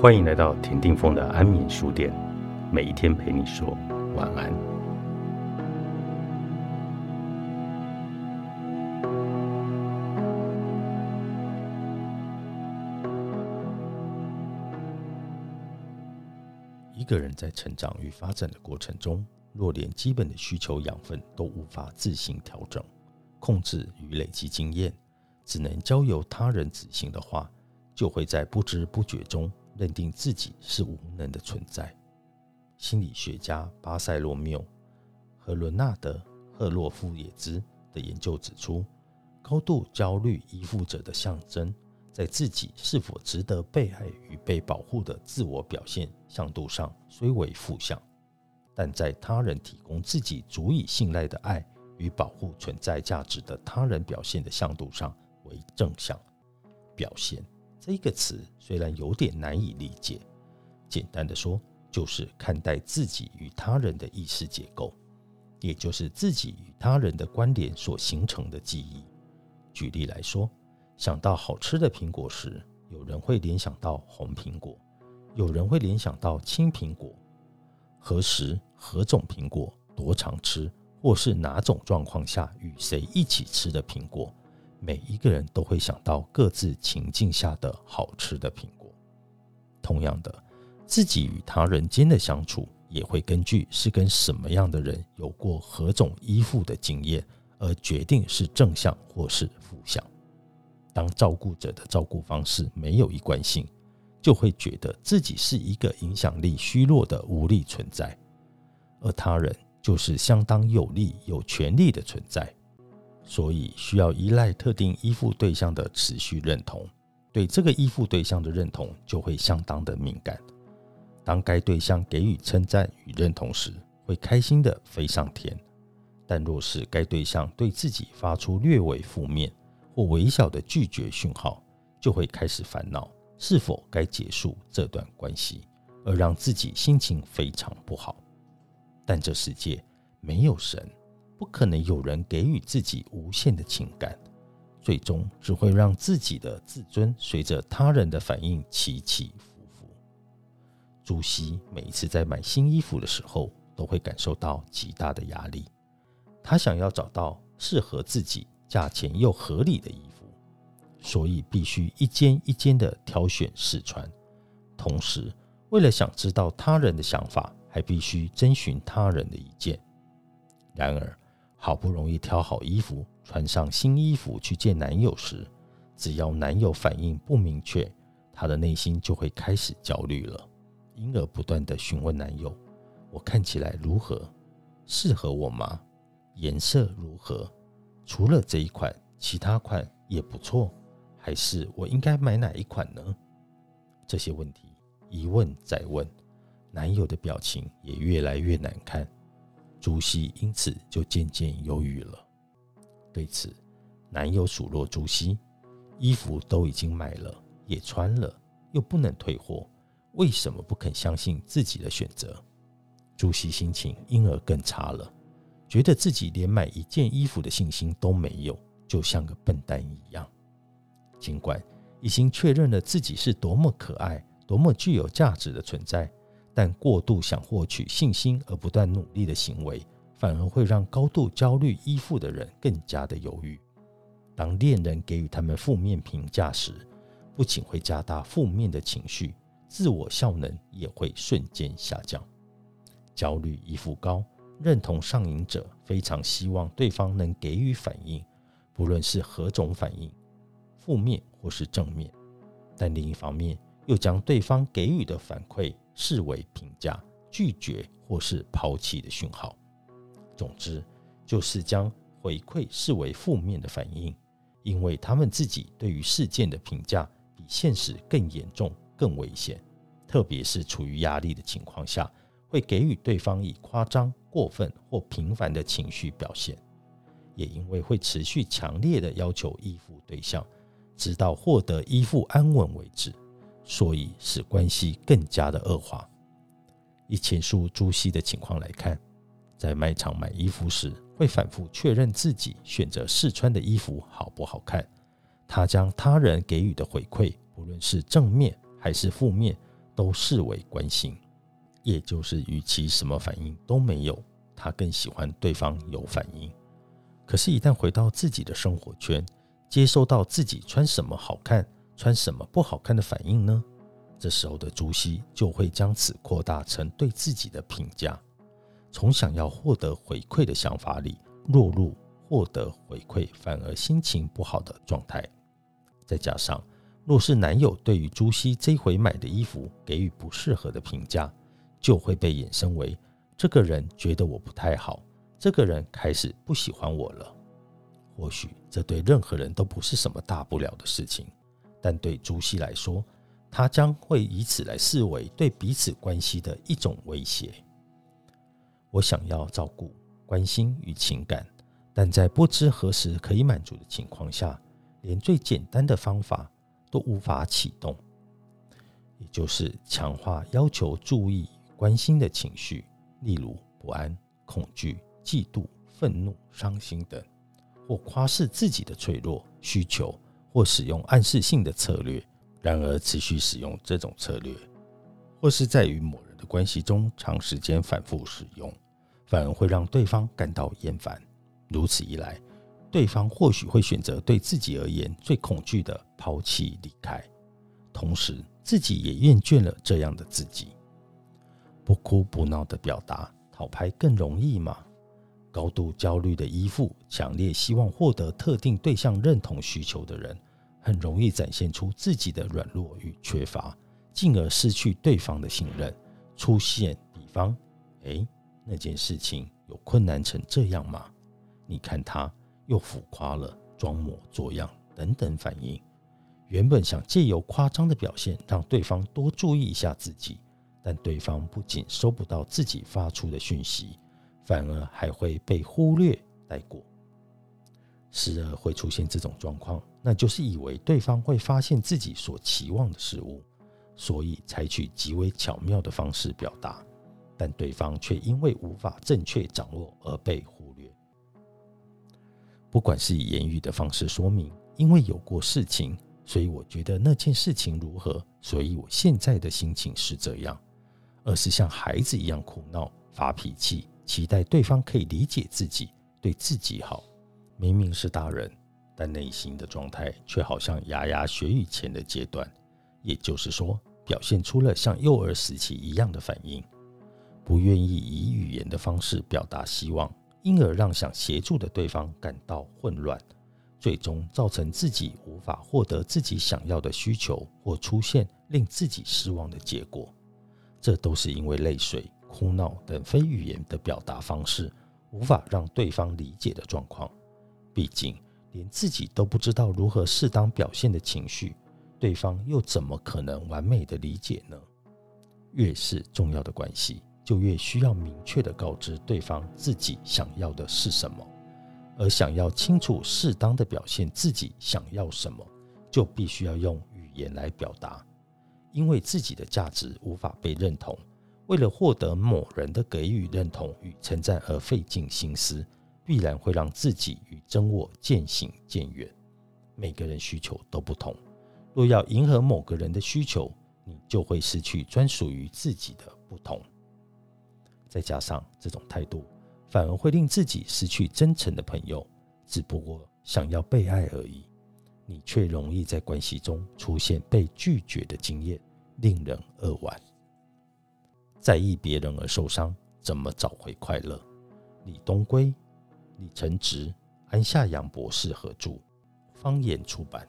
欢迎来到田定峰的安眠书店，每一天陪你说晚安。一个人在成长与发展的过程中，若连基本的需求养分都无法自行调整、控制与累积经验，只能交由他人执行的话，就会在不知不觉中。认定自己是无能的存在。心理学家巴塞罗缪和伦纳德·赫洛夫也兹的研究指出，高度焦虑依附者的象征，在自己是否值得被爱与被保护的自我表现向度上虽为负向，但在他人提供自己足以信赖的爱与保护存在价值的他人表现的向度上为正向表现。这个词虽然有点难以理解，简单的说，就是看待自己与他人的意识结构，也就是自己与他人的关联所形成的记忆。举例来说，想到好吃的苹果时，有人会联想到红苹果，有人会联想到青苹果。何时、何种苹果、多常吃，或是哪种状况下与谁一起吃的苹果。每一个人都会想到各自情境下的好吃的苹果。同样的，自己与他人间的相处也会根据是跟什么样的人有过何种依附的经验而决定是正向或是负向。当照顾者的照顾方式没有一贯性，就会觉得自己是一个影响力虚弱的无力存在，而他人就是相当有力、有权力的存在。所以需要依赖特定依附对象的持续认同，对这个依附对象的认同就会相当的敏感。当该对象给予称赞与认同时，会开心的飞上天；但若是该对象对自己发出略微负面或微小的拒绝讯号，就会开始烦恼是否该结束这段关系，而让自己心情非常不好。但这世界没有神。不可能有人给予自己无限的情感，最终只会让自己的自尊随着他人的反应起起伏伏。朱熹每一次在买新衣服的时候，都会感受到极大的压力。他想要找到适合自己、价钱又合理的衣服，所以必须一件一件的挑选试穿。同时，为了想知道他人的想法，还必须征询他人的意见。然而，好不容易挑好衣服，穿上新衣服去见男友时，只要男友反应不明确，她的内心就会开始焦虑了，因而不断的询问男友：“我看起来如何？适合我吗？颜色如何？除了这一款，其他款也不错，还是我应该买哪一款呢？”这些问题一问再问，男友的表情也越来越难看。朱熹因此就渐渐忧郁了。对此，男友数落朱熹：“衣服都已经买了，也穿了，又不能退货，为什么不肯相信自己的选择？”朱熹心情因而更差了，觉得自己连买一件衣服的信心都没有，就像个笨蛋一样。尽管已经确认了自己是多么可爱、多么具有价值的存在。但过度想获取信心而不断努力的行为，反而会让高度焦虑依附的人更加的犹豫。当恋人给予他们负面评价时，不仅会加大负面的情绪，自我效能也会瞬间下降。焦虑依附高，认同上瘾者非常希望对方能给予反应，不论是何种反应，负面或是正面。但另一方面，又将对方给予的反馈。视为评价、拒绝或是抛弃的讯号。总之，就是将回馈视为负面的反应，因为他们自己对于事件的评价比现实更严重、更危险。特别是处于压力的情况下，会给予对方以夸张、过分或频繁的情绪表现。也因为会持续强烈的要求依附对象，直到获得依附安稳为止。所以使关系更加的恶化。以前述朱熹的情况来看，在卖场买衣服时，会反复确认自己选择试穿的衣服好不好看。他将他人给予的回馈，不论是正面还是负面，都视为关心，也就是与其什么反应都没有，他更喜欢对方有反应。可是，一旦回到自己的生活圈，接收到自己穿什么好看、穿什么不好看的反应呢？这时候的朱熹就会将此扩大成对自己的评价，从想要获得回馈的想法里落入获得回馈反而心情不好的状态。再加上，若是男友对于朱熹这回买的衣服给予不适合的评价，就会被衍生为这个人觉得我不太好，这个人开始不喜欢我了。或许这对任何人都不是什么大不了的事情，但对朱熹来说，他将会以此来视为对彼此关系的一种威胁。我想要照顾、关心与情感，但在不知何时可以满足的情况下，连最简单的方法都无法启动，也就是强化要求注意、关心的情绪，例如不安、恐惧、嫉妒、愤怒、伤心等，或夸示自己的脆弱、需求，或使用暗示性的策略。然而，持续使用这种策略，或是在与某人的关系中长时间反复使用，反而会让对方感到厌烦。如此一来，对方或许会选择对自己而言最恐惧的抛弃离开，同时自己也厌倦了这样的自己。不哭不闹的表达，讨拍更容易吗？高度焦虑的依附，强烈希望获得特定对象认同需求的人。很容易展现出自己的软弱与缺乏，进而失去对方的信任。出现比方，哎，那件事情有困难成这样吗？你看他又浮夸了，装模作样等等反应。原本想借由夸张的表现让对方多注意一下自己，但对方不仅收不到自己发出的讯息，反而还会被忽略带过。时而会出现这种状况，那就是以为对方会发现自己所期望的事物，所以采取极为巧妙的方式表达，但对方却因为无法正确掌握而被忽略。不管是以言语的方式说明，因为有过事情，所以我觉得那件事情如何，所以我现在的心情是这样，而是像孩子一样哭闹、发脾气，期待对方可以理解自己，对自己好。明明是大人，但内心的状态却好像牙牙学语前的阶段，也就是说，表现出了像幼儿时期一样的反应，不愿意以语言的方式表达希望，因而让想协助的对方感到混乱，最终造成自己无法获得自己想要的需求，或出现令自己失望的结果。这都是因为泪水、哭闹等非语言的表达方式无法让对方理解的状况。毕竟，连自己都不知道如何适当表现的情绪，对方又怎么可能完美的理解呢？越是重要的关系，就越需要明确的告知对方自己想要的是什么。而想要清楚适当的表现自己想要什么，就必须要用语言来表达。因为自己的价值无法被认同，为了获得某人的给予认同与称赞而费尽心思。必然会让自己与真我渐行渐远。每个人需求都不同，若要迎合某个人的需求，你就会失去专属于自己的不同。再加上这种态度，反而会令自己失去真诚的朋友，只不过想要被爱而已。你却容易在关系中出现被拒绝的经验，令人扼腕。在意别人而受伤，怎么找回快乐？李东圭。李承植、安夏阳博士合著，方言出版。